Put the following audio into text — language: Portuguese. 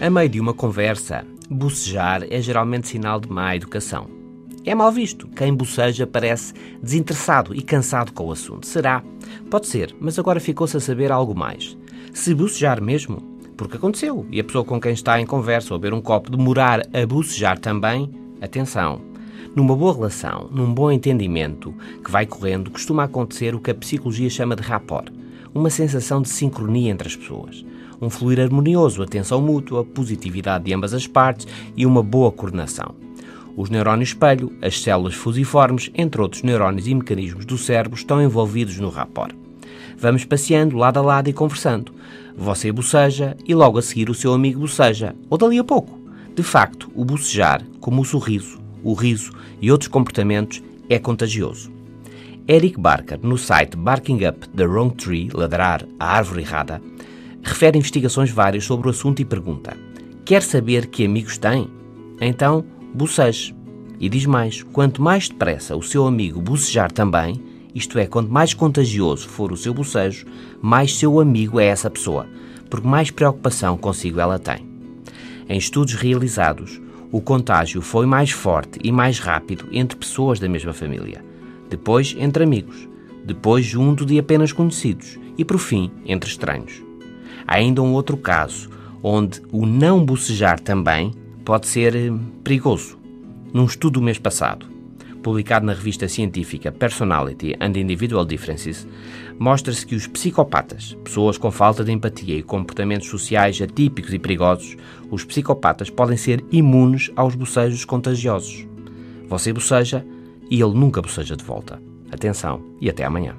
A meio de uma conversa, bocejar é geralmente sinal de má educação. É mal visto. Quem boceja parece desinteressado e cansado com o assunto. Será? Pode ser, mas agora ficou-se a saber algo mais. Se bocejar mesmo, porque aconteceu, e a pessoa com quem está em conversa ou a beber um copo demorar a bocejar também, atenção. Numa boa relação, num bom entendimento que vai correndo, costuma acontecer o que a psicologia chama de rapport, uma sensação de sincronia entre as pessoas um fluir harmonioso, atenção mútua, positividade de ambas as partes e uma boa coordenação. Os neurónios espelho, as células fusiformes, entre outros neurónios e mecanismos do cérebro, estão envolvidos no rapport. Vamos passeando lado a lado e conversando. Você boceja e logo a seguir o seu amigo boceja, ou dali a pouco. De facto, o bocejar, como o sorriso, o riso e outros comportamentos, é contagioso. Eric Barker, no site Barking Up the Wrong Tree, ladrar a árvore errada, refere investigações várias sobre o assunto e pergunta: Quer saber que amigos tem? Então, boceje. E diz mais: quanto mais depressa o seu amigo bocejar também, isto é, quanto mais contagioso for o seu bocejo, mais seu amigo é essa pessoa, porque mais preocupação consigo ela tem. Em estudos realizados, o contágio foi mais forte e mais rápido entre pessoas da mesma família, depois entre amigos, depois junto de apenas conhecidos e, por fim, entre estranhos. Há ainda um outro caso, onde o não bocejar também pode ser eh, perigoso. Num estudo do mês passado, publicado na revista científica Personality and Individual Differences, mostra-se que os psicopatas, pessoas com falta de empatia e comportamentos sociais atípicos e perigosos, os psicopatas podem ser imunes aos bocejos contagiosos. Você boceja e ele nunca boceja de volta. Atenção e até amanhã.